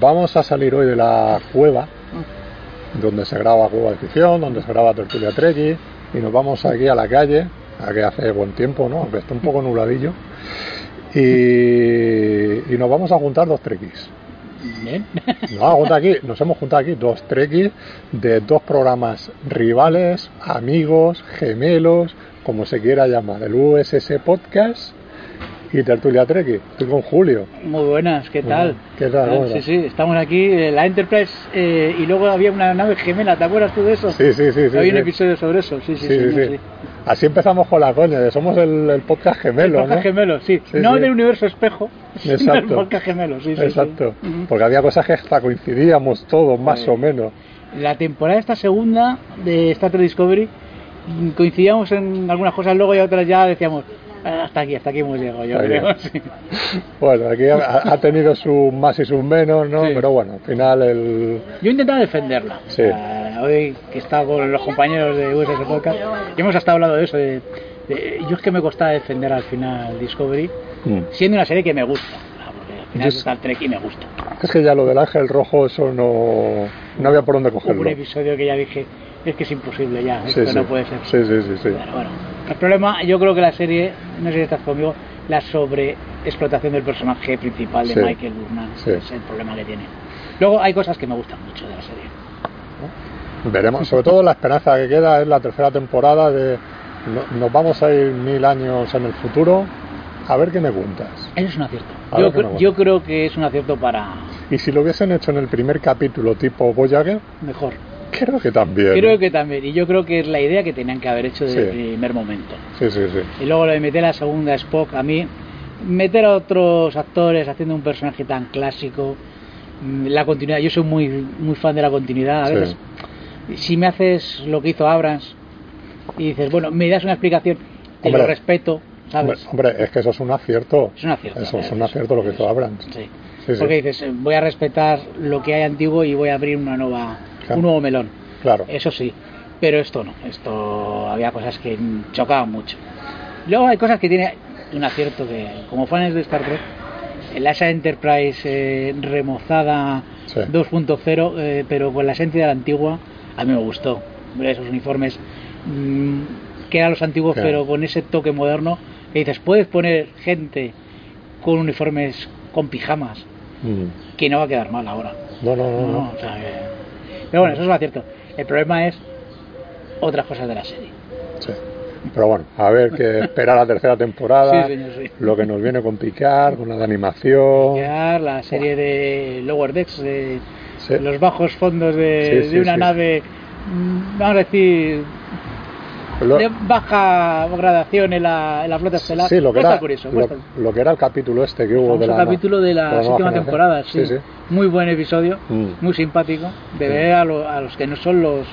vamos a salir hoy de la cueva, donde se graba Cueva de Ficción, donde se graba Tertulia Treki, y nos vamos aquí a la calle, a que hace buen tiempo, ¿no? Aunque está un poco nubladillo, y, y nos vamos a juntar dos. Bien. Nos, vamos a juntar aquí, nos hemos juntado aquí dos trekkies de dos programas rivales, amigos, gemelos, como se quiera llamar, el USS Podcast y Tertulia Treki. Estoy con Julio. Muy buenas, ¿qué tal? ¿Qué tal? Ah, ¿Cómo Sí, sí, estamos aquí, eh, la Enterprise, eh, y luego había una nave gemela, ¿te acuerdas tú de eso? Sí, sí, sí. sí, Había un sí. episodio sobre eso, sí, sí, Sí, sí, señor, sí. Así empezamos con la coña, de somos el, el podcast gemelo, El podcast ¿no? gemelo, sí. No del universo espejo, sino del Exacto. podcast gemelo, sí, sí. Exacto. Porque había cosas que hasta coincidíamos todos, más o menos. La temporada esta segunda de Star Trek Discovery coincidíamos en algunas cosas, luego y otras ya decíamos, "Ah, hasta aquí, hasta aquí hemos llegado, yo creo. sí. Bueno, aquí ha, ha tenido sus más y sus menos, ¿no? Sí. Pero bueno, al final el... Yo he intentado defenderla. Sí. Sea, hoy que he estado con los compañeros de USS Podcast, y hemos estado hablando de eso. De, de- yo es que me costaba defender al final Discovery, Mm. siendo una serie que me gusta. Ah, Porque al final es Star Trek y me gusta. Es que ya lo del ángel rojo, eso no, no había por dónde Hubo cogerlo. un episodio que ya dije, es que es imposible ya, esto no puede ser. Sí, sí, sí, sí. Pero bueno, el problema, yo creo que la serie, no sé si estás conmigo, la sobreexplotación del personaje principal de Sí. Michael Burnham Sí. es el problema que tiene. Luego hay cosas que me gustan mucho de la serie. Veremos, sobre todo la esperanza que queda es la tercera temporada de no- nos vamos a ir mil años en el futuro a ver qué me cuentas. Eso es un acierto. Yo, cre- yo creo que es un acierto para Y si lo hubiesen hecho en el primer capítulo tipo Voyager, mejor. Creo que también. Creo que también, y yo creo que es la idea que tenían que haber hecho desde el primer momento. Sí, sí, sí. Y luego lo de meter a la segunda Spock, a mí, meter a otros actores haciendo un personaje tan clásico, mm, la continuidad, yo soy muy, muy fan de la continuidad, a Sí. veces, si me haces lo que hizo Abrams y dices, bueno, me das una explicación, te Hombre. lo respeto, Hombre, ¿sabes? hombre, es que eso es un acierto. Es un acierto. Eso es un acierto lo que hizo Abrams. Sí. Sí. Porque dices, voy a respetar lo que hay antiguo y voy a abrir una nueva. Un nuevo melón. Claro. Eso sí, pero esto no, esto había cosas que chocaban mucho. Luego hay cosas que tiene un acierto que, como fans de Star Trek, la esa Enterprise eh, remozada Sí. 2.0, eh, pero con la esencia de la antigua, a mí me gustó. Esos uniformes mm, que eran los antiguos, Claro. pero con ese toque moderno, que dices, puedes poner gente con uniformes con pijamas, Mm. que no va a quedar mal ahora. No, no, no. No, no. o sea que- Pero bueno, eso es lo cierto. El problema es otras cosas de la serie. Sí. Pero bueno, a ver que esperar la tercera temporada. Sí, señor, sí. Lo que nos viene con Picard, con la de animación. Ya la serie de Lower Decks, de Sí. los bajos fondos de, de una nave, mm, vamos a decir, Lo- de baja gradación en la, en la flota estelar. sí, lo que, era, curioso, lo, lo que era el capítulo este que hubo de la, capítulo de la, nueva séptima generación. temporada, sí. sí. Muy buen episodio, Mm. muy simpático, de ver a, lo- a los que no son los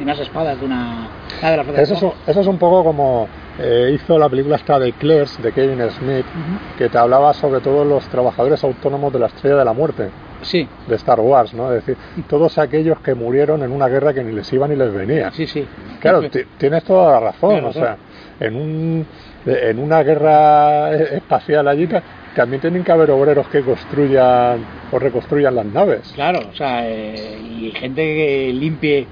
unas espadas de una de la flota Eso es, un- estelar. eso es un poco como eh, hizo la película esta de Claire's de Kevin Smith, Ujú. que te hablaba sobre todos los trabajadores autónomos de la Estrella de la Muerte Sí, de Star Wars, ¿no? Es decir, todos aquellos que murieron en una guerra que ni les iba ni les venía. sí, sí. Claro, ti- tienes toda la razón. O sea, en, un, en una guerra espacial allí ta- también tienen que haber obreros que construyan o reconstruyan las naves. Claro, o sea, eh, y gente que limpie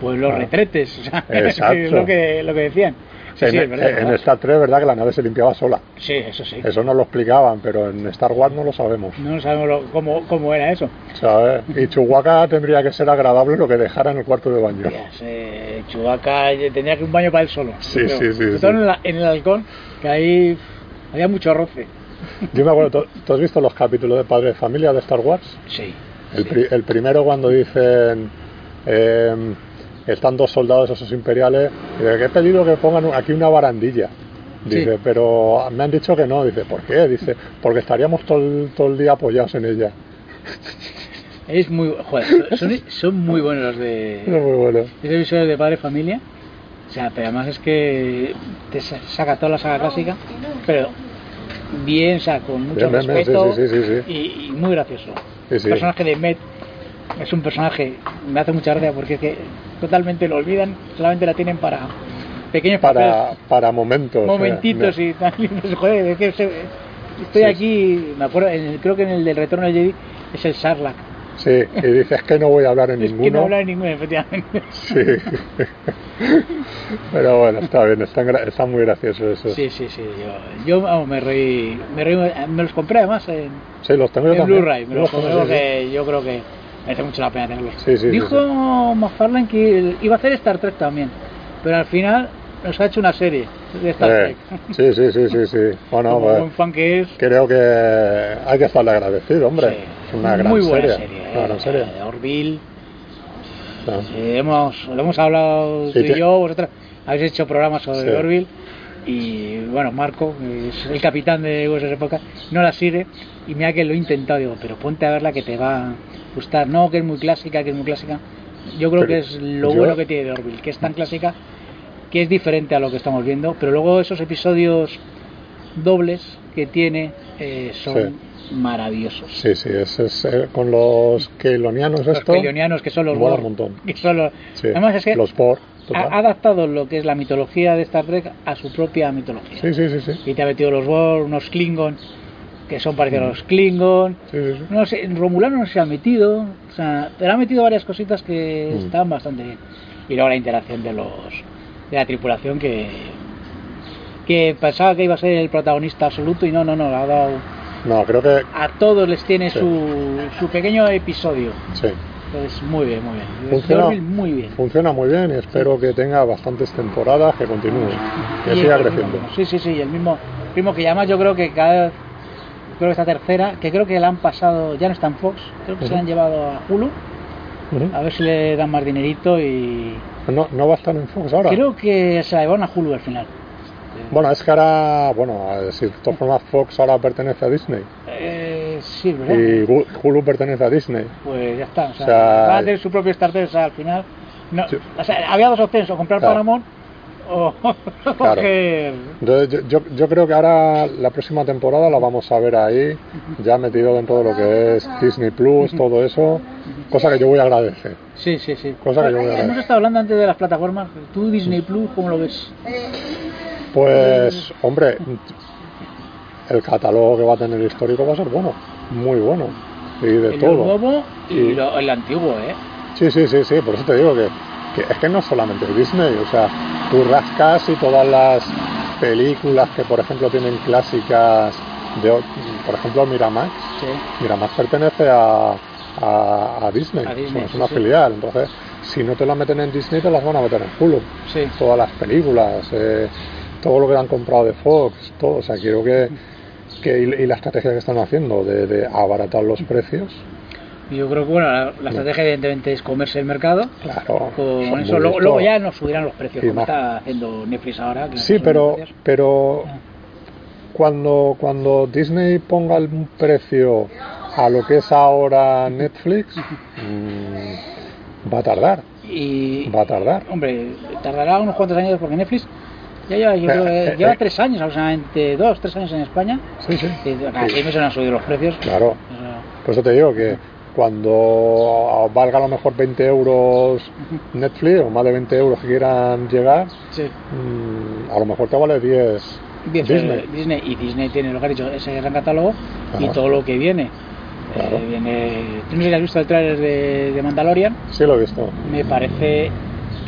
pues los retretes, o sea, es lo que, lo que decían. Sí, en, sí, es verdad, en ¿verdad? Star Trek, ¿verdad? Que la nave se limpiaba sola. Sí, eso sí. Eso no lo explicaban, pero en Star Wars no lo sabemos. No sabemos lo- cómo, cómo era eso. ¿sabes? Y Chewbacca tendría que ser agradable lo que dejara en el cuarto de baño. Eh, Chewbacca eh, tendría que un baño para él solo. Sí, creo. sí, sí, Sobre sí. todo En, la- en el halcón, que ahí había mucho roce. Yo me acuerdo, ¿tú, has visto los capítulos de Padre de Familia de Star Wars? Sí. El, sí. pri- el primero cuando dicen eh, están dos soldados esos imperiales y dice que he pedido que pongan aquí una barandilla dice Sí. pero me han dicho que no dice ¿por qué? dice porque estaríamos todo el, todo el día apoyados en ella Es muy. Joder, son, son muy buenos los de. es muy bueno Ese episodio de Padre Familia. O sea, pero además es que te sa- saca toda la saga clásica, pero bien, o sea, con mucho Bien, bien, bien, respeto sí, sí, sí, sí. Y, muy gracioso. Personaje de Met es un personaje, me hace mucha gracia porque es que totalmente lo olvidan, solamente la tienen para pequeños para, papeles, para momentos momentitos me- y tal. y joder, es que se- estoy Sí, aquí, me acuerdo, en el- creo que en el del Retorno del Jedi es el Sarlacc. Sí, y dices que no voy a hablar en Es ninguno. que no habla en ninguno, efectivamente. Sí. Pero bueno, está bien, están, están muy graciosos esos. Sí, sí, sí. Yo, yo vamos, me reí, me reí, me los compré además en, Sí, los tengo yo en. Blu-ray. Me los compré sí. porque yo creo que merece mucho la pena tenerlos. Sí, sí, sí, Dijo McFarlane que iba a hacer Star Trek también, pero al final nos ha hecho una serie de Star Eh, Trek. sí, sí, sí, sí, sí. Bueno, Como pues, buen fan que es. creo que hay que estarle agradecido, hombre. Es una gran muy buena serie. serie. Una eh, gran serie. de Orville. Ah. Sí, hemos, lo hemos hablado Sí, tú y te- yo, vosotros habéis hecho programas sobre Sí. Orville y bueno, Marco, es el capitán de USS Época, no la sigue y mira que lo he intentado, digo, pero ponte a verla que te va a gustar, no que es muy clásica, que es muy clásica, yo creo Pero que es lo yo- bueno que tiene de Orville, que es tan clásica que es diferente a lo que estamos viendo, pero luego esos episodios dobles que tiene eh, son maravillosos. Sí, sí, es, es, eh, con los kelonianos Los esto. pelionianos que son los mola Borg, un montón. que son los- Sí, Además es que los Borg, ha, adaptado lo que es la mitología de Star Trek a su propia mitología. Sí, sí, sí, sí. Y te ha metido los Borg, unos Klingon, que son parecidos a los Klingon. Sí, sí, sí. No sé, en Romulano no se ha metido. O sea, pero ha metido varias cositas que Mm. están bastante bien. Y luego la interacción de los de la tripulación que que pensaba que iba a ser el protagonista absoluto y no, no, no, ha dado No, creo que a todos les tiene su, su pequeño episodio. sí. Entonces, muy bien, muy bien. Funciona, muy bien. funciona muy bien y espero que tenga bastantes temporadas, que continúe, que siga creciendo. Sí, sí, sí, el mismo, mismo que además yo creo que cada vez, creo que esta tercera, que creo que la han pasado, ya no está en Fox, creo que se la han llevado a Hulu, a ver si le dan más dinerito y No, no va a estar en Fox ahora. creo que se la llevaron a Hulu al final. Bueno, es que ahora, bueno, si de todas formas Fox ahora pertenece a Disney Eh, sí, ¿verdad? y Hulu pertenece a Disney. Pues ya está, o sea, O sea, va a tener su propio Star Trek, o sea, al final, no, Sí. o sea, había dos opciones, o comprar Claro. Paramount o Claro. coger... Entonces, yo, yo, yo creo que ahora la próxima temporada la vamos a ver ahí, ya metido dentro de lo que es Disney Plus, todo eso, cosa que yo voy a agradecer. Sí, sí, sí. Cosa que yo voy a ver. Hemos estado hablando antes de las plataformas, tú Disney Plus, ¿cómo lo ves? Pues, hombre, el catálogo que va a tener histórico va a ser bueno, muy bueno, y de el todo. nuevo y Y- lo- el antiguo, ¿eh? Sí, sí, sí, sí, por eso te digo que, que es que no es solamente Disney, o sea, tú rascas y todas las películas que, por ejemplo, tienen clásicas, de, por ejemplo, Miramax, Sí. Miramax pertenece a, a, a Disney, A Disney, es una sí. filial, entonces, si no te la meten en Disney, te las van a meter en Hulu, Sí. todas las películas, eh, todo lo que han comprado de Fox, todo, o sea, quiero que, que y, y la estrategia que están haciendo de, de abaratar los precios, Yo creo que bueno, la, la estrategia evidentemente es comerse el mercado. claro, Con eso luego, ya nos subirán los precios, como está haciendo Netflix ahora. que Sí, pero, pero Ah. cuando, cuando Disney ponga un precio a lo que es ahora Netflix, mm, va a tardar, Y, va a tardar. hombre, tardará unos cuantos años porque Netflix ya lleva, yo creo Eh, eh, lleva eh. tres años, aproximadamente dos, tres años en España. Sí, sí, Y han subido los precios. claro. Por eso te digo que cuando valga a lo mejor 20 euros Netflix o más de 20 euros que quieran llegar, sí. mm, a lo mejor te vale 10 Bien, Disney. eh, Disney. Y Disney tiene lo que ha dicho, ese gran catálogo y todo lo que viene. Claro. Eh, viene. ¿Tú no sé si has visto el trailer de, de Mandalorian? Sí, lo he visto. Me parece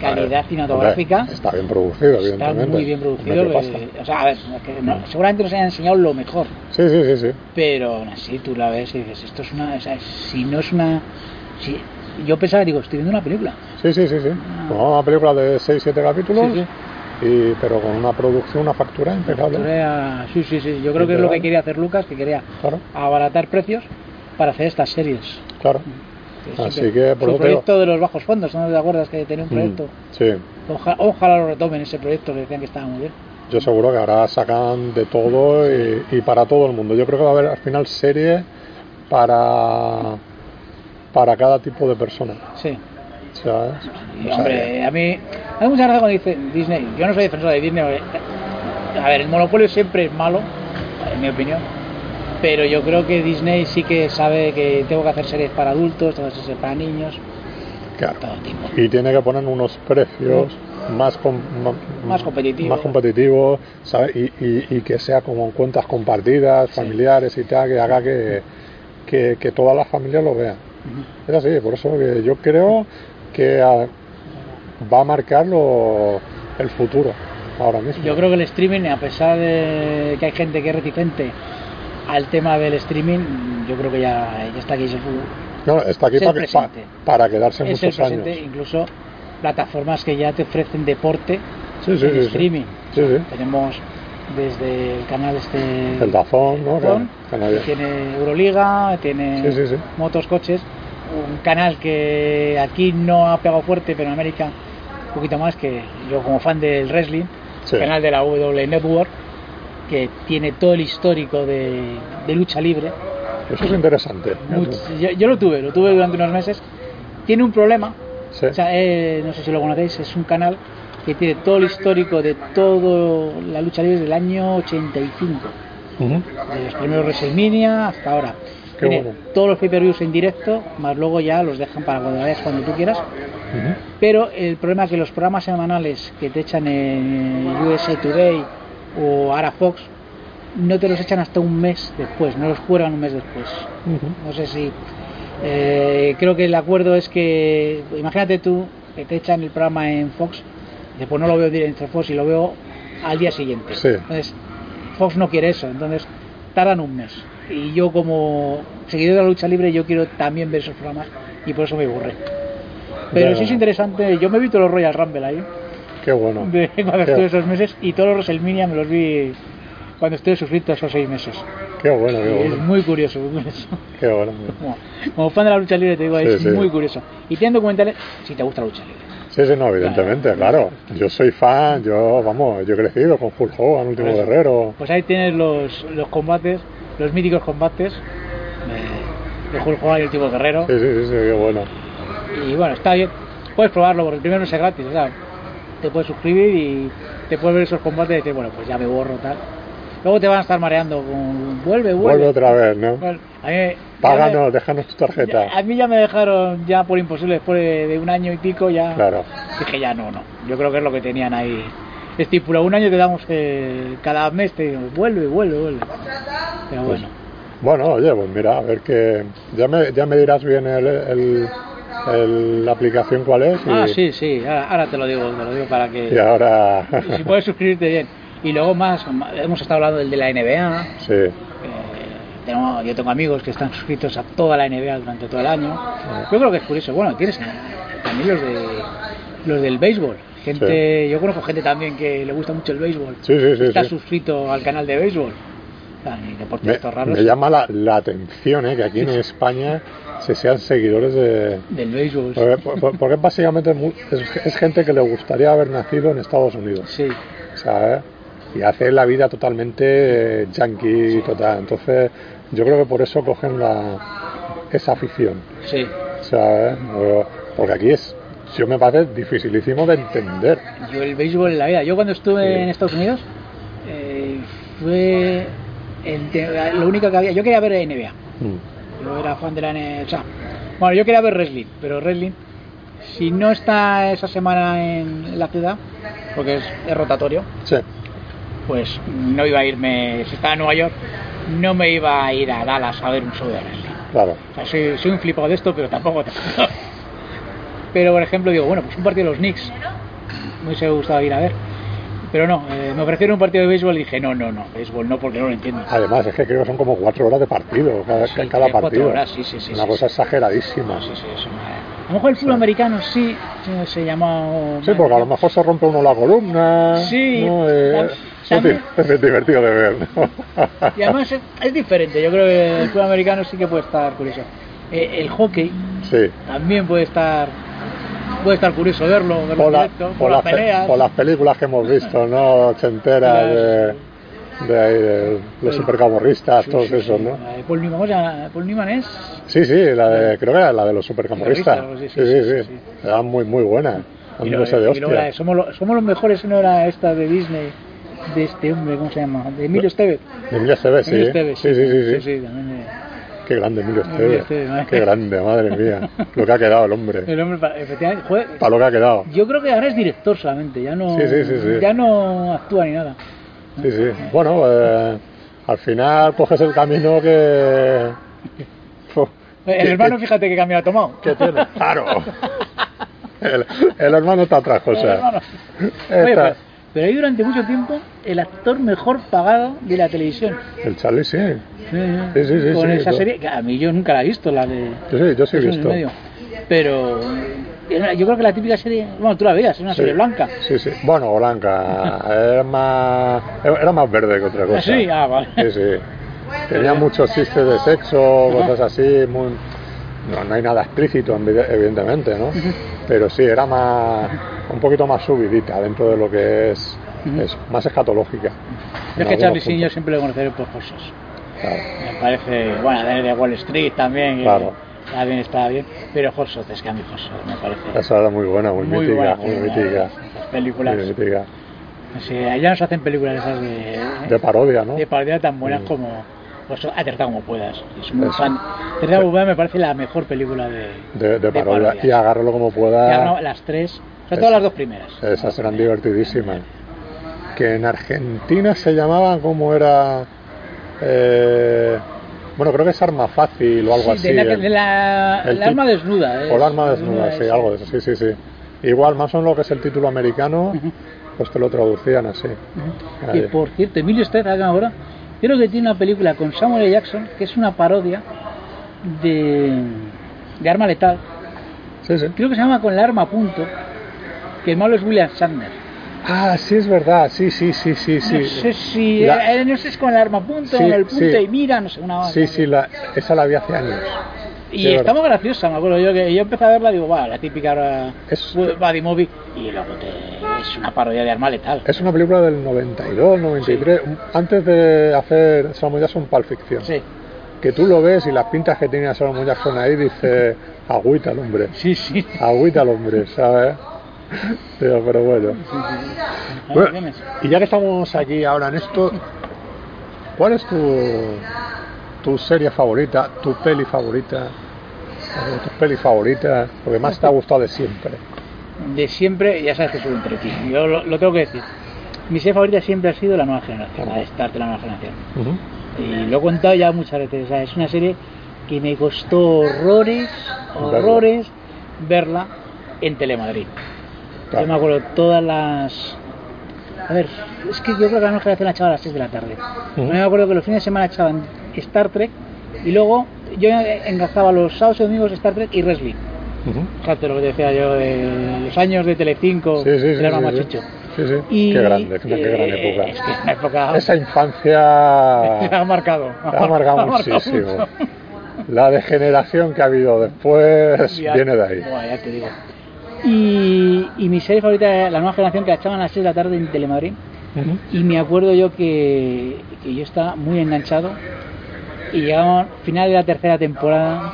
calidad cinematográfica. hombre, está bien producido, Está muy bien producido. Hombre, ¿qué eh, o sea, a ver, que no- seguramente nos hayan enseñado lo mejor, Sí, sí, sí, sí. pero aún así tú la ves y dices, esto es una. O sea, si no es una. Si, yo pensaba, digo, estoy viendo una película. Sí, sí, sí, sí. Como una película de 6-7 capítulos, Ah. Sí, sí. Y, pero con una producción, una factura impecable. Factura- Sí, sí, sí. Yo creo que es lo que quería hacer Lucas, que quería Claro, abaratar precios para hacer estas series. claro. Que Así que, por su proyecto de los bajos fondos, ¿no te acuerdas que tenía un Mm, proyecto? Sí, Oja- ojalá lo retomen ese proyecto que decían que estaba muy bien. yo seguro que ahora sacan de todo y, y para todo el mundo. Yo creo que va a haber al final serie para, para cada tipo de persona. Sí. ¿sabes? Y, hombre, a mí da mucha gracia cuando dice Disney. Yo no soy defensor de Disney. porque, A ver, el monopolio siempre es malo, en mi opinión. Pero yo creo que Disney sí que sabe que tengo que hacer series para adultos, tengo que hacer series para niños, claro. todo tipo. Y tiene que poner unos precios más, com- Más competitivos. más competitivos, ¿sabes? Y, y- y que sea como en cuentas compartidas, familiares y tal, que haga que, que, que toda la familia lo vea. Ujú. Es así, por eso que yo creo que ah, va a marcar lo- el futuro ahora mismo. Yo creo que el streaming, a pesar de que hay gente que es reticente al tema del streaming, yo creo que ya, ya está aquí. Es el, No, está aquí es el para, que- para quedarse es el muchos presente, años. incluso plataformas que ya te ofrecen deporte Sí, sí, en sí, sí. streaming. Tenemos desde el canal este El Dazón, ¿no? Que- Dazón, canal- que tiene Euroliga, tiene motos, coches, un canal que aquí no ha pegado fuerte, pero en América un poquito más, que yo como fan del wrestling, Sí. canal de la W Network, que tiene todo el histórico de, de lucha libre. Eso es interesante. Much- yo, yo lo tuve, lo tuve durante unos meses. Tiene un problema, Sí. o sea, eh, no sé si lo conocéis, es un canal que tiene todo el histórico de todo la lucha libre del año 85 Ujú. de los primeros WrestleMania hasta ahora. Qué Tiene bueno. todos los pay-per-views en directo, más luego ya los dejan para cuando vayas cuando tú quieras. Ujú. Pero el problema es que los programas semanales que te echan en USA Today o ahora Fox no te los echan hasta un mes después, no los cuelgan un mes después. No sé si. eh, creo que el acuerdo es que. Imagínate tú que te echan el programa en Fox, pues no lo veo directo en Fox y lo veo al día siguiente. Sí. Entonces, Fox no quiere eso, entonces tardan un mes. Y yo, como seguidor de la lucha libre, yo quiero también ver esos programas y por eso me borré. Pero sí es interesante, yo me vi todos los Royal Rumble ahí, Qué bueno. de cuando Qué- estuve esos meses, y todos los WrestleMania me los vi cuando estuve suscrito esos seis meses. Qué bueno, qué Y es bueno. muy curioso, muy curioso. Qué bueno. Como, como fan de la lucha libre te digo, Sí, es sí. muy curioso. Y tienen documentales si te gusta la lucha libre. Sí, sí, no, evidentemente, claro. Yo soy fan, yo, vamos, yo he crecido con Hulk Hogan, Último Por eso. Guerrero. Pues ahí tienes los, los combates, los míticos combates de, de Hulk Hogan y el tipo guerrero. Sí, sí, sí, sí, qué bueno. Y bueno, está bien. Puedes probarlo porque el primero no es gratis, sea, te puedes suscribir y te puedes ver esos combates y decir, bueno, pues ya me borro tal. Luego te van a estar mareando con vuelve, vuelve. Vuelve otra vez, ¿no? Bueno, a mí, Páganos, me- déjanos tu tarjeta. ya- a mí ya me dejaron ya por imposible después de, de un año y pico ya Claro. dije ya no, no. Yo creo que es lo que tenían ahí estipulado. Un año te damos eh, cada mes te digo, vuelve, vuelve, vuelve. Pero Pues, bueno. Bueno, oye, pues mira, a ver que. Ya me, ya me dirás bien el, el- el- la aplicación cuál es. Y, Ah, sí, sí, ahora, ahora te lo digo, te lo digo para que Y ahora. y si puedes suscribirte bien. Y luego más, hemos estado hablando del de la NBA. sí. eh, tengo- yo tengo amigos que están suscritos a toda la NBA durante todo el año. Yo creo que es curioso. Bueno, tienes también los de los del béisbol. Gente, yo conozco gente también que le gusta mucho el béisbol. Sí, sí, sí, Está suscrito al canal de béisbol. O deportes Me, estos raros me llama la, la atención ¿eh? que aquí en España se sean seguidores de. del béisbol. Porque, por- porque básicamente es, es gente que le gustaría haber nacido en Estados Unidos. Sí, ¿sabes? Y hace la vida totalmente eh, yankee, total. Entonces, yo creo que por eso cogen la, esa afición, sí. ¿sabes? O- Porque aquí es, yo me parece dificilísimo de entender. Yo el béisbol en la vida. Yo cuando estuve Sí. en Estados Unidos eh, fue el lo único que había. Yo quería ver NBA. Mm. Yo era fan de la NBA. O sea, bueno, yo quería ver wrestling, pero wrestling, si no está esa semana en la ciudad, porque es, es rotatorio, Sí, pues no iba a irme. Si estaba en Nueva York, no me iba a ir a Dallas a ver un show de wrestling. claro. O sea, soy, soy un flipado de esto, pero tampoco. Pero, por ejemplo, digo, bueno, pues un partido de los Knicks. Me hubiese gustado ir a ver. Pero no, eh, me ofrecieron un partido de béisbol y dije, no, no, no, béisbol no, porque no lo entiendo. Además, es que creo que son como cuatro horas de partido cada, Sí, cada tres, cuatro partido. horas, sí, sí, sí, Una sí, cosa sí. exageradísima. Sí, sí, es una- A lo mejor el fútbol americano sí, sí, se llama... Sí, porque a lo mejor se rompe uno la columna. Sí, ¿no? Eh, también- es divertido de ver. ¿no? Y además es, es diferente, yo creo que el fútbol americano sí que puede estar curioso. Eh, el hockey sí. también puede estar puede estar curioso verlo, verlo por, la- directo, por por las las pe- peleas. por las películas que hemos visto, ¿no? Ochenteras de, de, ahí, de los Sí. supercamorristas, Sí, todos sí, esos, sí. ¿no? La de Paul Newman. Paul Newman es Sí, sí, la de, creo que era la de los supercamorristas. Camorristas, Sí, sí, sí. sí, sí. Era muy, muy buena. y, lo- de y somos, lo- somos los mejores, no era esta de Disney, de este hombre, ¿cómo se llama? De Emilio Estevez. De Emilio Estevez, sí. Emilio Estevez, sí, sí, sí, sí. sí, también de- Qué grande Emilio Emilio Estevez. Qué grande, madre mía. Lo que ha quedado el hombre. el hombre, pa- efectivamente, joder, Para lo que ha quedado. yo creo que ahora es director solamente, ya no, Sí, sí, sí, sí. ya no actúa ni nada. Sí, sí. Bueno, eh, al final coges el camino que, El ¿Qué- hermano, fíjate qué cambio ha tomado. ¿Qué tiene? Claro. El, el hermano está hermano. Está- Oye, pero, pero ahí durante mucho tiempo el actor mejor pagado de la televisión. El Charlie sí. Sí, Sí, sí, sí, Con sí, esa serie, que a mí yo nunca la he visto, la de... Sí, yo sí he visto. medio. Pero yo creo que la típica serie, bueno, tú la veías, es una serie blanca. Sí, sí. Bueno, blanca. Era más, era más verde que otra cosa. ¿Ah, sí? Ah, vale. Sí, sí. Tenía muchos chistes de sexo, cosas así. Muy... No, no hay nada explícito, evidentemente, ¿no? Pero sí, era más un poquito más subidita dentro de lo que es, Ujú. es más escatológica. Es que Charlie Sheen yo siempre lo conoceré por cosas. Claro. Me parece, bueno, de Wall Street también, Claro. también está bien, pero Horsot, es que a mí Horsot me parece Esa era muy buena, muy, mítica, buena, muy mítica. Películas, Muy mítica. sí, ya no se hacen películas esas de, De parodia, ¿no? de parodia tan buenas Mm. como pues, Aterta como puedas. Es muy fan. Aterta como puedas me parece la mejor película de, De, de parodia. parodias. Y agárralo como Ya, pueda. no, las tres, sobre todo las dos primeras. Esas eran divertidísimas. Que en Argentina se llamaban como era. eh, bueno, creo que es arma fácil o algo Sí, así. de la, el- de la- el el arma desnuda. O el arma desnuda, sí, algo de eso, sí, sí, sí. Igual, más o menos lo que es el título americano, pues te lo traducían así. Ujú. Que Ahí. por cierto, Emilio Estevez ahora, creo que tiene una película con Samuel L. Jackson que es una parodia de, de Arma Letal. Sí, sí. Creo que se llama Con la arma a punto, que el malo es William Shatner. Ah, sí, es verdad, sí, sí, sí, sí, sí. No sé si. La- eh, no sé si es con el arma a punto, Sí, con el punto sí. y mira, no sé, una cosa Sí, sí, la, esa la vi hace años. Y Sí, está muy graciosa, me acuerdo yo que yo empecé a verla digo, va, la típica Es- Buddy Movie y luego te- es una parodia de arma letal. Es una película del 92, 93, un- antes de hacer Samuel Jackson Pulp Fiction. Sí, Que tú lo ves y las pintas que tenía Samuel Jackson ahí, dice, agüita el hombre, sí, sí. agüita el hombre, ¿sabes? Pero, pero bueno. Y ya que estamos allí ahora en esto, ¿cuál es tu, tu serie favorita, tu peli favorita, o tus pelis favoritas, lo que más te ha gustado de siempre? de siempre, ya sabes que soy un trequi. Yo lo, lo tengo que decir. Mi serie favorita siempre ha sido la nueva generación, la de Star Trek, la nueva generación. Y lo he contado ya muchas veces. o sea, es una serie que me costó horrores, Verla. horrores verla en Telemadrid. Claro. Yo me acuerdo todas las. A ver, es que yo creo que la nueva generación la echaba a las 6 de la tarde. Ujú. Yo me acuerdo que los fines de semana echaban Star Trek y luego yo engazaba los sábados y domingos Star Trek y wrestling. Ujú. Fíjate lo que te decía yo de los años de Telecinco, Sí, sí, sí. era sí, más sí. chicho. Sí, sí. Y, qué grande, qué, qué gran eh, época. Es que una época. Esa infancia ha marcado. ha marcado muchísimo. mucho. La degeneración que ha habido después Ya- viene de ahí. Buah, ya te digo. Y, y mi serie favorita es la nueva generación que la echaban a las 6 de la tarde en Telemadrid. Ujú. Y me acuerdo yo que, que yo estaba muy enganchado. Y llegaba final de la tercera temporada,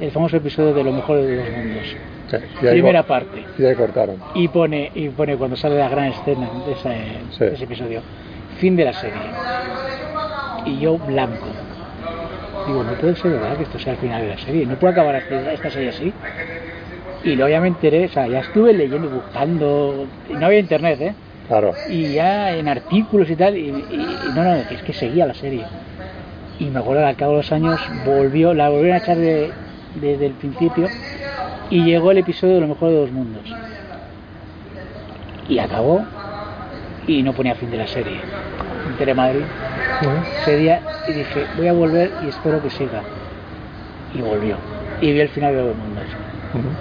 el famoso episodio de Lo mejor de los mundos. Sí, y ahí Primera parte. Y ahí cortaron. Y pone, y pone cuando sale la gran escena de, esa- Sí. de ese episodio. Fin de la serie. Y yo blanco. Digo, no puede ser verdad que esto sea el final de la serie. No puede acabar esta serie así. Y luego ya me enteré, o sea, ya estuve leyendo, buscando. No había internet, ¿eh? Claro. Y ya en artículos y tal. Y, y- y no, no, es que seguía la serie. Y me acuerdo que al cabo de los años volvió, la volvieron a echar de- desde el principio. Y llegó el episodio de Lo mejor de dos mundos. Y acabó. Y no ponía fin de la serie. En Telemadrid ese día y dije, voy a volver y espero que siga. Y volvió. Y vi el final de Dos Mundos.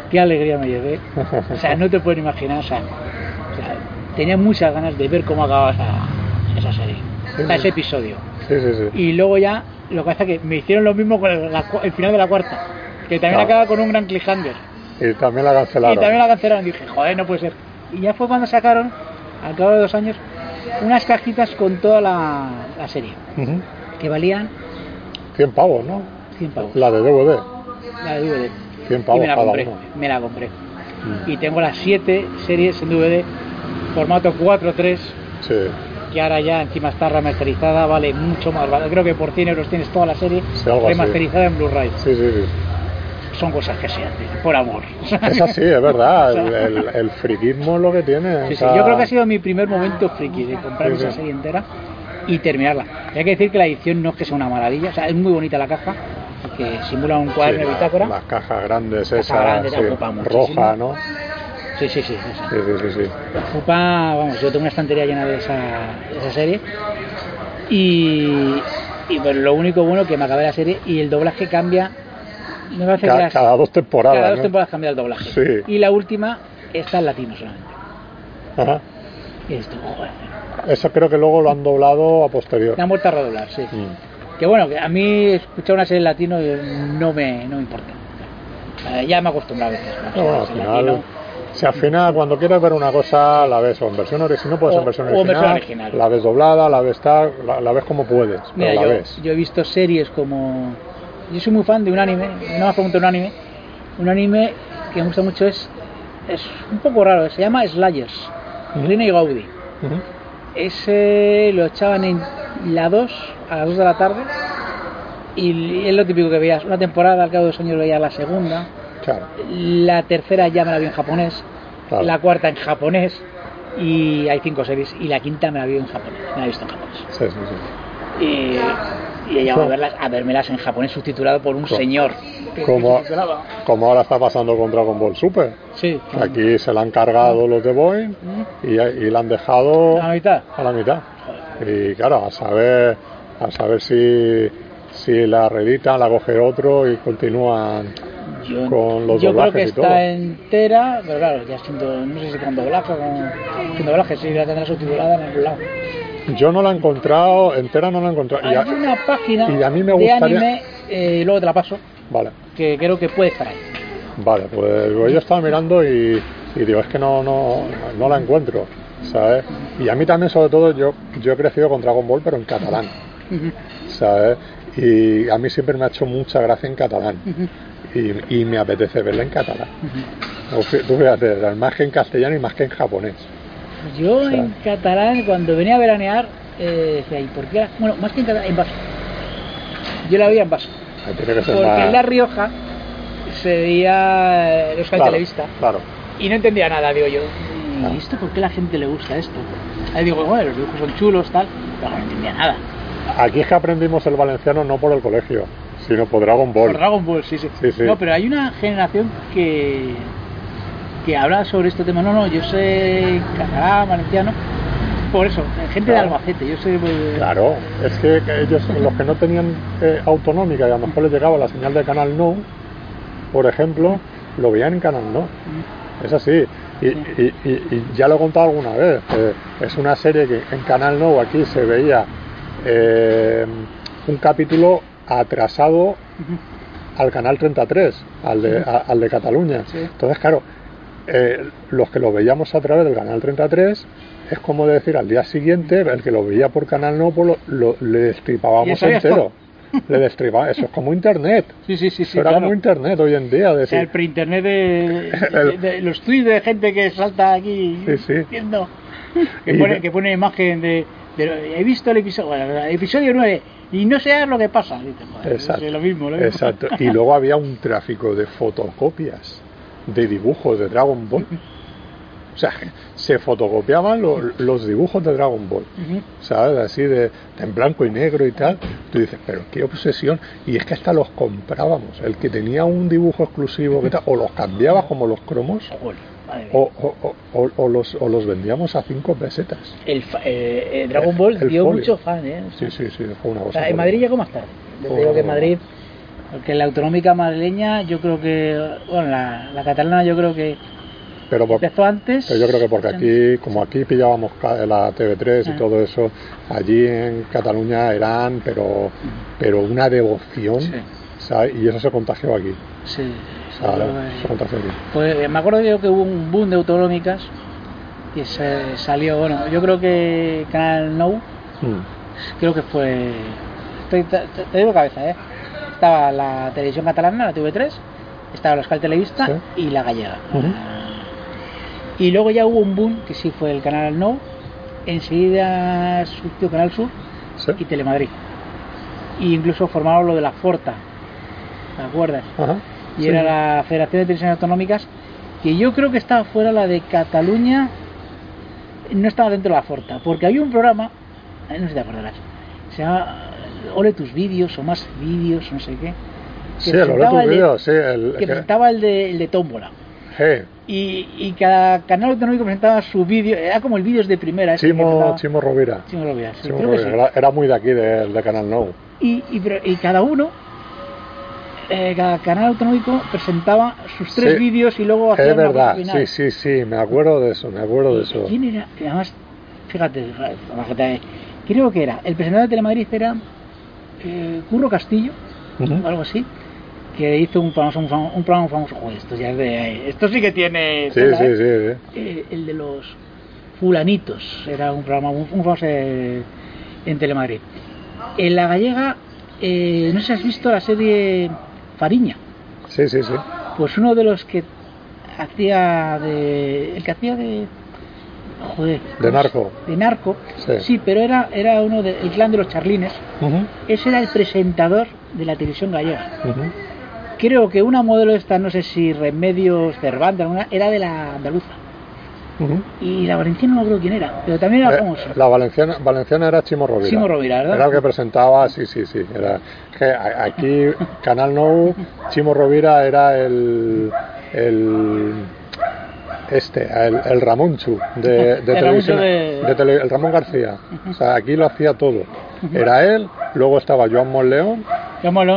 Qué alegría me llevé. O sea, no te puedes imaginar. O sea, o sea, tenía muchas ganas de ver cómo acababa esa, esa serie. Sí, O sea, sí. ese episodio. Sí, sí, sí. Y luego ya, lo que pasa es que me hicieron lo mismo con el, la el final de la cuarta. Que también Claro. acaba con un gran cliffhanger. Y también la Y cancelaron. también la cancelaron. Dije, joder, no puede ser. Y ya fue cuando sacaron, al cabo de dos años, unas cajitas con toda la, la serie. Que valían 100 pavos, ¿no? 100 pavos. La de DVD. La de DVD. 100 Y me la compré. Me la compré. Mm. Y tengo las 7 series en DVD, formato 4.3, Sí. que ahora ya encima está remasterizada, vale mucho más. vale. Creo que por 100 euros tienes toda la serie Sí, así. remasterizada en Blu-ray. Sí, sí, sí. Son cosas que se hacen, por amor. Es así, es verdad. El, el, el friquismo es lo que tiene. Sí, o sí, Yo creo que ha sido mi primer momento friki de comprar sí. esa serie entera y terminarla. Y hay que decir que la edición no es que sea una maravilla, o sea, es muy bonita la caja, que simula un cuaderno Sí, de la- bitácora. Las cajas grandes Caja esas, grande, sí, roja, ¿no? Sí, sí, sí. Sí, sí, sí, sí. Ocupa, vamos, yo tengo una estantería llena de esa, de esa serie. Y, y pues lo único bueno que me acabé la serie y el doblaje cambia. Me parece que Ca- las- cada dos temporadas, cada dos ¿no? temporadas cambia el doblaje. Sí. Y la última está en latino solamente. Ajá. Y esto, joder, Eso creo que luego lo han doblado a posterior. me han vuelto a redoblar, sí. Mm. Que bueno, que a mí escuchar una serie en latino no me, no me importa. Eh, ya me he acostumbrado a veces. No, bueno, al final, latino. si al final cuando quieres ver una cosa la ves o en versión original, si no puedes O- en versión original, versión original. la ves doblada, la ves tal, la, la ves como puedes, pero Mira, la yo, ves. yo he visto series como. Yo soy muy fan de un anime, no me pregunto un anime. Un anime que me gusta mucho es. Es un poco raro, se llama Slayers. Rina y Gaudi. Ese lo echaban en la 2 a las 2 de la tarde. Y es lo típico que veías. Una temporada, al cabo de dos años veías la segunda. Claro, La tercera ya me la vi en japonés. Claro. La cuarta en japonés. Y hay cinco series. Y la quinta me la vi en japonés. Me la he visto en japonés. sí, sí, sí. Y, y he llegado a, verlas, a vermelas en japonés subtitulado por un señor. Que Como, como ahora está pasando con Dragon Ball Super. Sí. Aquí se la han cargado los de Boeing Mm. y, y la han dejado A la mitad. a la mitad. Y claro, a saber, a saber si, si la reeditan, la coge otro y continúan. Yo, Con los yo creo que y está todo. entera, pero claro, ya siento, no sé si con doblaje o con, sin doblaje, sí, la tendrá subtitulada en algún lado. Yo no la he encontrado, entera no la he encontrado. Y Hay a- una página y a mí me de gustaría- anime, eh, luego te la paso, Vale, que creo que puede estar ahí. vale, pues yo estaba mirando y, y digo, es que no, no, no la encuentro, ¿sabes? Y a mí también, sobre todo, yo, yo he crecido con Dragon Ball, pero en catalán, ¿sabes? Y a mí siempre me ha hecho mucha gracia en catalán. Y, y me apetece verla en catalán. Tú fíjate, más que en castellano y más que en japonés. Yo en catalán, cuando venía a veranear, eh, decía, ¿y por qué? la-?" Bueno, más que en catalán, en vaso. Yo la veía en vaso. Ahí tiene que ser Porque más... en La Rioja se veía el Euskal claro, Televista. claro. Y no entendía nada, digo yo. Ah. ¿Y esto por qué a la gente le gusta esto? Ahí digo, bueno, los dibujos son chulos, tal. Pero no entendía nada. Aquí es que aprendimos el valenciano no por el colegio, sino por Dragon Ball. Por Dragon Ball, sí, sí, Sí, sí. No, pero hay una generación que que habla sobre este tema. No, no, yo sé catalán, valenciano. Por eso, gente de. Albacete. Yo soy. pues, Claro, es que ellos, los que no tenían eh, autonómica y a lo mejor les llegaba la señal de Canal No, por ejemplo, lo veían en Canal No. Es así. Y, y- y- y ya lo he contado alguna vez. eh, es una serie que en Canal No aquí se veía eh, un capítulo atrasado al canal 33, al de, a- al de Cataluña. Entonces, claro, eh, los que lo veíamos a través del canal 33 es como decir al día siguiente, el que lo veía por canal no, pues lo, lo- le destripábamos entero. Le destripaba, eso es como internet. Sí, sí, sí, Eso sí. era claro. como internet hoy en día. O sea, Decir, el preinternet de, El- de- de los tweets de gente que salta aquí Sí, sí. que pone, que pone imagen de, de- he visto el episodio bueno, el episodio 9 y no sé lo que pasa Y dices, joder, Exacto. es lo mismo, lo mismo. Exacto. Y luego había un tráfico de fotocopias de dibujos de Dragon Ball. O sea, se fotocopiaban lo- los dibujos de Dragon Ball. ¿sabes? Así de, en blanco y negro y tal. Tú dices, pero qué obsesión. Y es que hasta los comprábamos. El que tenía un dibujo exclusivo, que tal, o los cambiabas como los cromos, mía. o, o- o- o- o los, o los vendíamos a cinco pesetas. el, fa- eh, eh, Dragon Ball El dio folio. mucho fan, ¿eh? Sí, sí, sí, fue una O cosa. sea, en Madrid llegó más tarde. Yo digo que en Madrid, porque la autonómica madrileña, yo creo que, bueno, la, la catalana yo creo que Pero, por- empezó antes. pero yo creo que porque aquí, como aquí pillábamos la TV3 y todo eso, allí en Cataluña eran, pero, pero una devoción, Sí. ¿sabes? Y eso se contagió aquí. Sí, ¿sabes? Se contagió aquí. Pues me acuerdo yo que hubo un boom de autonómicas y se salió, bueno, yo creo que Canal No, Mm. creo que fue, estoy, te, te- digo cabeza, ¿eh? Estaba la televisión catalana, la TV3, estaba la Euskal Televista Sí. y la gallega. Y luego ya hubo un boom que sí fue el Canal No, enseguida surgió Canal Sur ¿Sí? y Telemadrid. Y incluso formaron lo de la Forta, ¿te acuerdas? Ajá. y Sí. era la Federación de Televisiones Autonómicas, que yo creo que estaba fuera la de Cataluña, no estaba dentro de la Forta, porque había un programa, eh, no sé si te acordarás, se llama Ole tus vídeos o más vídeos, no sé qué, Sí, presentaba de el de- vídeo, sí. El, que que- presentaba el de, el de Tómbola. hey, Y, y cada canal autonómico presentaba su vídeo, era como el vídeo de primera. que Chimo, Chimo Rovira. Chimo Rovira, sí, Chimo Rovira, sí. Era, era muy de aquí, de, de Canal Nou. Y, y, pero- y cada uno, eh, cada canal autonómico presentaba sus tres Sí, vídeos y luego hacía Es verdad, final. sí, sí, sí, me acuerdo de eso, me acuerdo de eso. ¿Quién era? Además, fíjate, fíjate, creo que era, el presentador de Telemadrid era eh, Curro Castillo, Ujú. o algo así, que hizo un programa, un, famo- un programa famoso. Joder, esto ya es de. Esto sí que tiene. Sí, ¿eh? sí, sí. Eh, el de los Fulanitos, era un programa muy famoso en Telemadrid. En la gallega, eh, no sé si has visto la serie Fariña. Sí, sí, sí. Pues uno de los que hacía de. El que hacía de. Joder. De narco. De narco. Sí. pero era, era uno del clan de los charlines. Ujú, Ese era el presentador de la televisión gallega. ujú. Creo que una modelo esta, no sé si Remedios Cervantes, alguna, era de la andaluza. Y la valenciana no creo quién era, pero también era Eh, famoso. la valenciana, valenciana era Chimo Rovira. Chimo Rovira, ¿verdad? Era el que presentaba, sí, sí, sí. Era, que aquí, Canal Nou, Chimo Rovira era el. el este, el, el Ramonchu de, de El televisión. De- de tele- el Ramón García. O sea, aquí lo hacía todo. Era él, luego estaba Joan Monleón,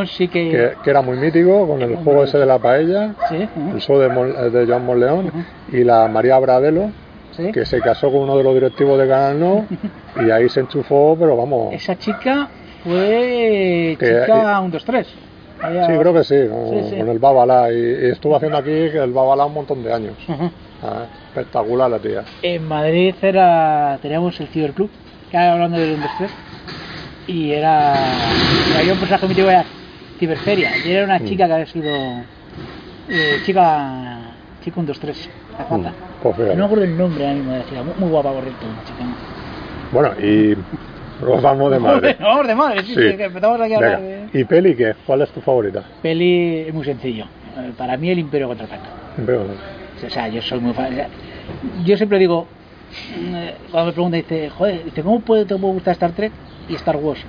Sí que... que, que era muy mítico con el juego ese de la paella, Sí, el show de, Mon- de Joan Monleón, y la María Bradelo, sí. que se casó con uno de los directivos de Canal No y ahí se enchufó, pero vamos. Esa chica fue Que- chica 1, 2, 3. Sí, creo que sí, con, Sí, sí. con el Babalá. Y, y estuvo haciendo aquí el Babalá un montón de años. Ah, espectacular la tía. En Madrid era teníamos el Ciberclub, que ahora hablando del 1, 2, 3, y era... Había un personaje mítico era Ciberferia, y era una Mm. chica que había sido... eh, chica... Chica 1, 2, 3, la Mm, pues. No me acuerdo el nombre ahora mismo de la chica, muy, muy guapa, por cierto, una chica. Bueno, y nos vamos de madre. No, vamos de madre, sí, Sí. sí, que empezamos aquí a hablar de... ¿y peli qué? ¿Cuál es tu favorita? Peli es muy sencillo. Eh, Para mí el Imperio contraataca. Veo. O sea, yo soy muy fan. o sea, Yo siempre digo, eh, cuando me preguntan, dice, joder, dice, ¿cómo puede, te puede gustar Star Trek y Star Wars?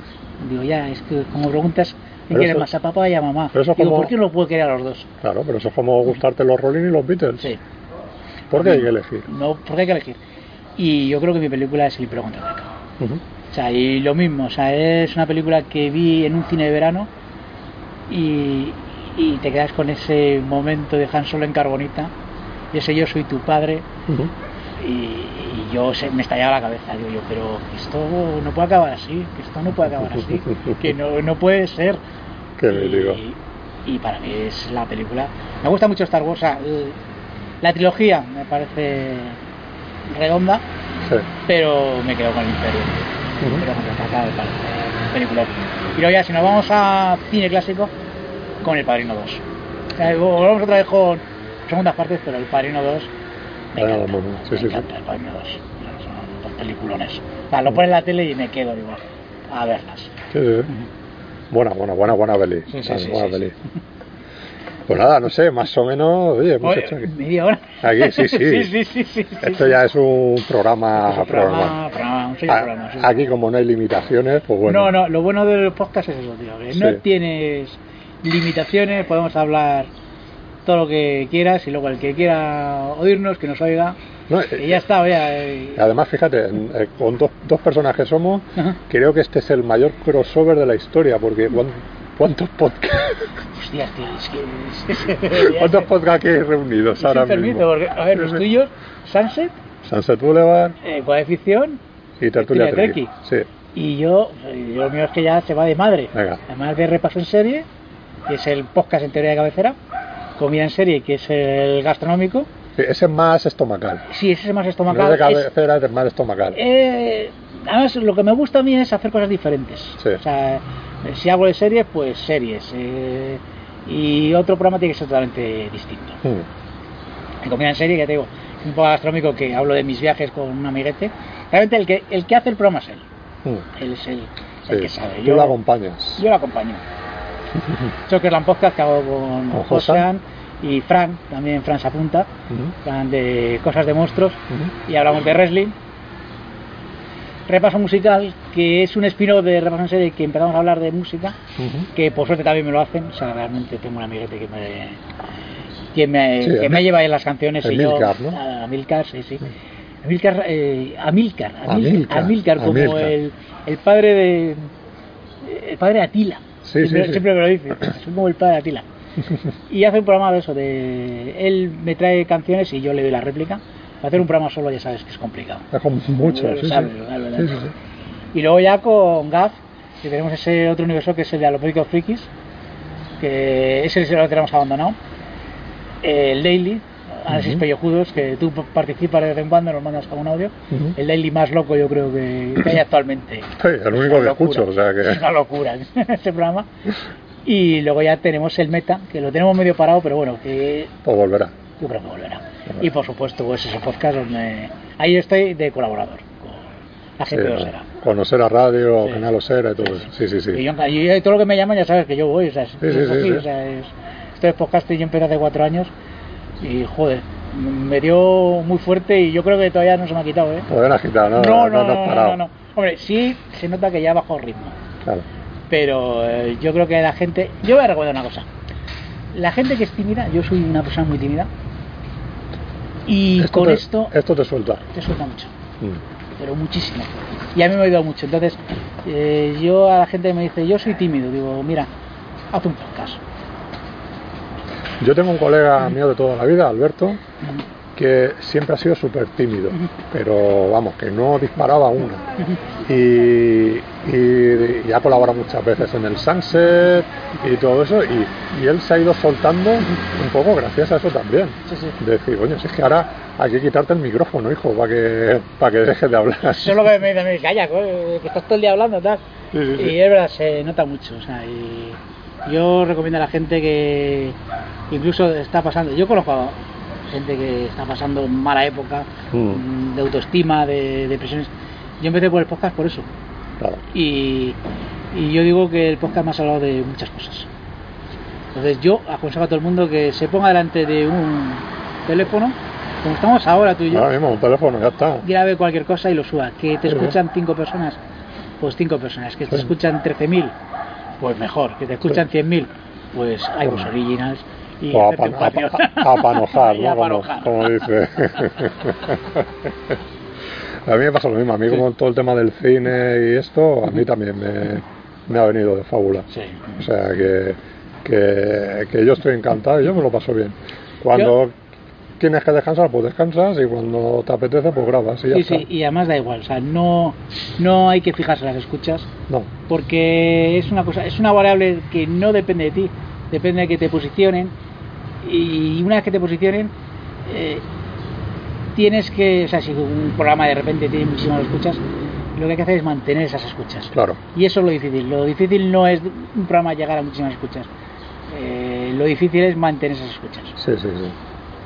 Digo, ya, es que como preguntas, ¿qué Pero quieres más a papá y a mamá? Digo, como- ¿por qué no lo puedo querer a los dos? Claro, pero eso es como gustarte los Rolling y los Beatles. Sí, ¿Por qué hay que elegir? no, porque hay que elegir. Y yo creo que mi película es El Imperio contraataca. Ujú. O sea, y lo mismo, o sea, es una película que vi en un cine de verano y, y te quedas con ese momento de Han Solo en Carbonita, y ese yo soy tu padre. Y, y yo se, me estallaba la cabeza, digo yo, pero esto no puede acabar así, que esto no puede acabar así, que no, no puede ser. Qué y, y para mí es la película. Me gusta mucho Star Wars, o sea, la trilogía me parece redonda, Sí. pero me quedo con el Imperio. Pero contraataca me parece película. Y luego ya, si nos vamos a cine clásico, con El Padrino 2. O sea, volvemos otra vez con segundas partes, pero El Padrino 2 me encanta. bueno. Sí, me sí, sí. encanta El 2. Son dos peliculones. Lo pones en la tele y me quedo, digo, a verlas. Sí, sí. Buena, buena, buena, buena peli. Sí, sí, Buena, sí, buena sí, peli. Pues nada, no sé, más o menos, oye, aquí. media hora. Aquí, sí, sí. sí, sí, sí, sí, Esto sí. ya es un programa, Es un programa. programa, programa, un sello A- programa, sí. Aquí como no hay limitaciones, pues bueno. No, no, lo bueno del podcast es eso, tío. que No Sí. tienes limitaciones, podemos hablar todo lo que quieras y luego el que quiera oírnos, que nos oiga. No, Y eh, ya está, vea. eh, Además, fíjate, eh, con dos, dos personajes somos, Ajá. creo que este es el mayor crossover de la historia, porque ¿cuán- ¿cuántos podcasts Hostias, tío, es que. cuántos podcasts hay reunidos ahora mismo? porque, a ver, los tuyos, Sunset, Sunset Boulevard eh, Ficción, y Tertulia Treki. Sí, y yo, eh, lo mío es que ya se va de madre. Venga. Además de repaso en serie, que es el podcast en teoría de cabecera, comida en serie, que es el gastronómico. Sí, ese es más estomacal. Sí, ese es más No estomacal. es de es- cabecera, es más estomacal. Eh, además, lo que me gusta a mí es hacer cosas diferentes. Sí. O sea, eh, si hago de series, pues series. eh, y otro programa tiene que ser totalmente distinto. Mm. En comida en serie, ya te digo, es un poco gastronómico que hablo de mis viajes con un amiguete. Realmente el que, el que hace el programa es él. Mm. Él es el, el Sí, que sabe. Tú Yo, lo acompañas. yo lo acompaño. La podcast que hago con Con Josean y Fran, también Fran se apunta, Fran de cosas de monstruos y hablamos de wrestling. Repaso Musical, que es un spin-off de Repaso en Serie que empezamos a hablar de música, que por suerte también me lo hacen. O sea, realmente tengo un amiguete que me, que me, Sí, que me lleva en las canciones y yo. Amilcar, ¿no? a- Amilcar, sí, sí. Amilcar, eh, Amilcar, Amil- Amilcar, Amilcar, como Amilcar. El, el padre de. El padre de Atila. Sí, siempre, sí. siempre me lo dice. Soy como el padre de Atila. Y hace un programa de eso, de él me trae canciones y yo le doy la réplica. Hacer un programa solo ya sabes que es complicado. Es como mucho, sí, sí. sabe, lo sabe, lo Sí, sabe. sí, sí. Y luego ya con Gaf, que tenemos ese otro universo que es el de Alopédicos Frikis, que ese lo tenemos abandonado. El Daily, Análisis Ujú. Pellejudos, que tú participas de vez en cuando, nos mandas algún audio. Ujú. El Daily más loco yo creo que, que hay actualmente. Sí, el único Es que escucho, o sea que... Es una locura ese programa. Y luego ya tenemos el Meta, que lo tenemos medio parado, pero bueno, que Pues volverá. yo creo que volverá. Y por supuesto, pues ese podcast donde ahí estoy de colaborador con la Sí, gente de ¿no? Osera. Con Osera Radio, Sí. Canal Osera y todo eso. Sí, sí, Y, sí. yo, y todo lo que me llaman ya sabes que yo voy, o sea, es, sí, sí, sí. o sea, es- esto es podcast y yo empecé hace cuatro años y joder, me dio muy fuerte y yo creo que todavía no se me ha quitado, ¿eh? Todavía no has quitado, no, no, no, no, no, no, no, no. Hombre, sí se nota que ya bajó el ritmo, Claro. pero eh, yo creo que la gente, yo voy a recordar una cosa, la gente que es tímida, yo soy una persona muy tímida y Esto con te, esto Esto te suelta. te suelta mucho Mm. pero muchísimo. Y a mí me ha ayudado mucho. Entonces, eh, yo a la gente me dice, yo soy tímido, digo, mira, haz un podcast. Yo tengo un colega mío de toda la vida, Alberto, que siempre ha sido súper tímido, pero vamos, que no disparaba una. Y, y, y ha colaborado muchas veces en el Sunset y todo eso, y, y él se ha ido soltando un poco gracias a eso también. Sí, sí. De decir, coño, si es que ahora hay que quitarte el micrófono, hijo, para que, para que dejes de hablar. Eso es lo que me dicen, me calla, que estás todo el día hablando, tal. Sí. Y es verdad, se nota mucho. O sea, y yo recomiendo a la gente que incluso está pasando, yo conozco a gente que está pasando mala época Mm. mm, de autoestima, de depresiones. Yo empecé por el podcast por eso. Claro. Y, y yo digo que el podcast me ha salvado de muchas cosas. Entonces yo aconsejo a todo el mundo que se ponga delante de un teléfono, como estamos ahora tú y yo, Ahora mismo, un teléfono, ya está. grabe cualquier cosa y lo suba. Que te Sí, escuchan cinco personas, pues cinco personas. Que te escuchan 13.000, pues mejor. Que te escuchan 100.000, pues hay Sí. voz originals. Y O a, hacerte pan- un a, a- a panojar, ¿no? a Como, como dice. a mí me pasa lo mismo. A mí, Sí. como todo el tema del cine y esto, a mí también me, me ha venido de fábula. Sí. O sea, que, que, que yo estoy encantado y yo me lo paso bien. Cuando tienes que descansar, pues descansas y cuando te apetece, pues grabas y ya Sí, está. sí, y además da igual, o sea, no, no hay que fijarse en las escuchas, No, porque es una cosa, es una variable que no depende de ti, depende de que te posicionen y una vez que te posicionen eh, tienes que, o sea, si un programa de repente tiene muchísimas escuchas, lo que hay que hacer es mantener esas escuchas. claro. Y eso es lo difícil. Lo difícil no es un programa llegar a muchísimas escuchas. Eh, lo difícil es mantener esas escuchas. Sí, sí, sí.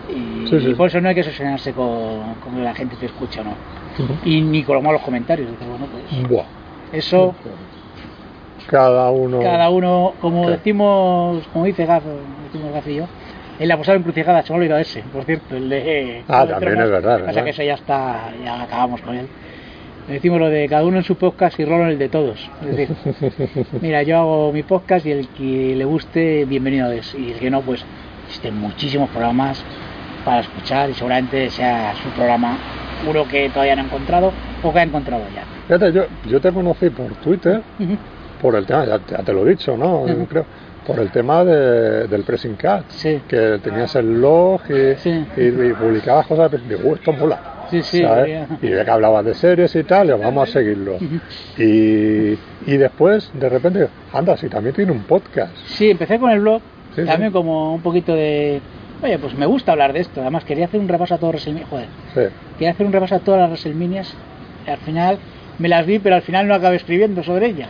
Y, Sí, sí. y por eso no hay que obsesionarse con, con que la gente te escucha o no. Y ni con los malos comentarios. Dices, bueno, pues Buah. eso Cada uno. cada uno, como decimos, como dice Gaf, decimos Gaf y yo, en la posada encrucijada, se me ha olvidado ese, por cierto, el de... Ah, el de también es verdad, Pasa verdad. que eso ya está, ya acabamos con él. Decimos lo de cada uno en su podcast y Rolo en el de todos. Es decir, mira, yo hago mi podcast y el que le guste, bienvenido es. Y el que no, pues existen muchísimos programas para escuchar y seguramente sea su programa uno que todavía no ha encontrado o que ha encontrado ya. Fíjate, yo, yo te conocí por Twitter por el tema, ya, ya te lo he dicho, ¿no? Creo, por el tema de- del pressing cat, Sí. que tenías el blog y, Sí. y- y publicabas cosas, y digo, "Uh, esto mola. Sí, sí, ¿sabes? ya. Y de que hablabas de series y tal, vamos a seguirlo. Y, y después, de repente, anda, si también tiene un podcast. Sí, empecé con el blog, también como un poquito de... Oye, pues me gusta hablar de esto. Además, quería hacer un repaso a todos WrestleMania. Joder, Sí. quería hacer un repaso a todas las WrestleManias. Al final me las vi, pero al final no acabé escribiendo sobre ella.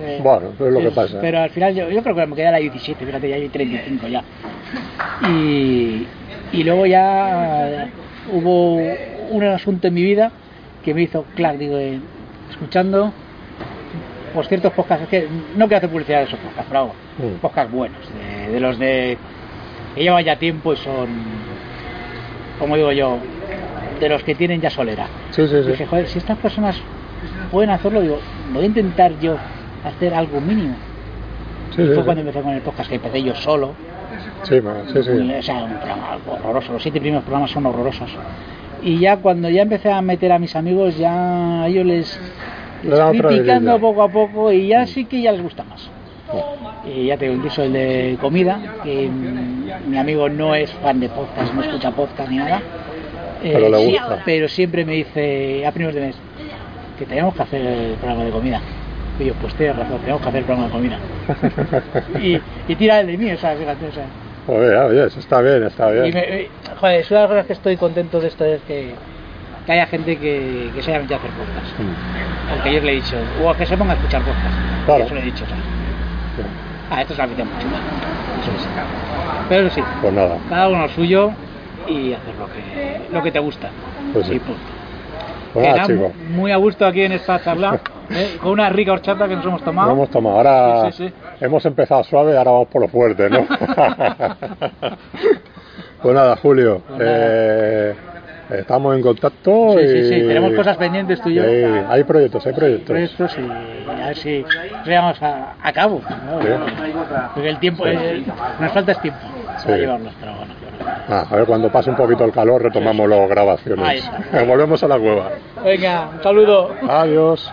Eh, Bueno, es lo que eh, pasa. Pero al final yo, yo creo que me quedé a la 17, fíjate, ya hay 35 ya. Y, y luego ya hubo un asunto en mi vida que me hizo, claro, digo, eh, escuchando por ciertos podcasts, es que no quiero hacer publicidad de esos podcasts, pero hago Mm. podcasts buenos, de, de los de que llevan ya tiempo y son, como digo yo, de los que tienen ya solera. Sí, sí, sí. Dije, joder, si estas personas pueden hacerlo, digo, voy a intentar yo hacer algo mínimo. Sí, sí, Fue sí. cuando empecé con el podcast, que empecé yo solo. Sí, sí, sí. O sea, un programa horroroso. Los siete primeros programas son horrorosos. Y ya cuando ya empecé a meter a mis amigos, ya ellos les, Le les fui picando poco a poco y ya sí que ya les gusta más. Y ya te digo, incluso el de comida, que mm, mi amigo no es fan de podcast, no escucha podcast ni nada. Eh, Pero le gusta. pero siempre me dice a primeros de mes que tenemos que hacer el programa de comida. Y yo, pues tienes razón, tenemos que hacer el programa de comida. y, y tira el de mí, o sea, fíjate, o sea. Joder, oye, eso está bien, está bien. Y me- me- joder, es una de las cosas que estoy contento de esto es que, que haya gente que, que se haya metido a hacer podcast. Mm. Aunque yo le he dicho, o que se ponga a escuchar podcast. Claro. Eso le he dicho, o sea. Ah, esto es la afición mucho. Eso es. Pero sí, Pues nada, cada uno suyo y hacer lo que, lo que te gusta. Pues sí. Y punto. pues chicos. muy a gusto aquí en esta charla, ¿eh? con una rica horchata que nos hemos tomado. Lo hemos tomado. Ahora Sí, sí, sí. hemos empezado suave, ahora vamos por lo fuerte, ¿no? pues nada, Julio. Pues nada. eh, estamos en contacto. Sí, y... sí, sí, tenemos cosas pendientes tú y yo. Sí, hay proyectos, hay proyectos. proyectos y a ver si llegamos a, a cabo. ¿no? Sí. Porque el tiempo, eh, nos falta es tiempo Sí. para llevarlos, pero bueno. Ah, a ver, cuando pase un poquito el calor retomamos las grabaciones. Volvemos a la cueva. Venga, un saludo. Adiós.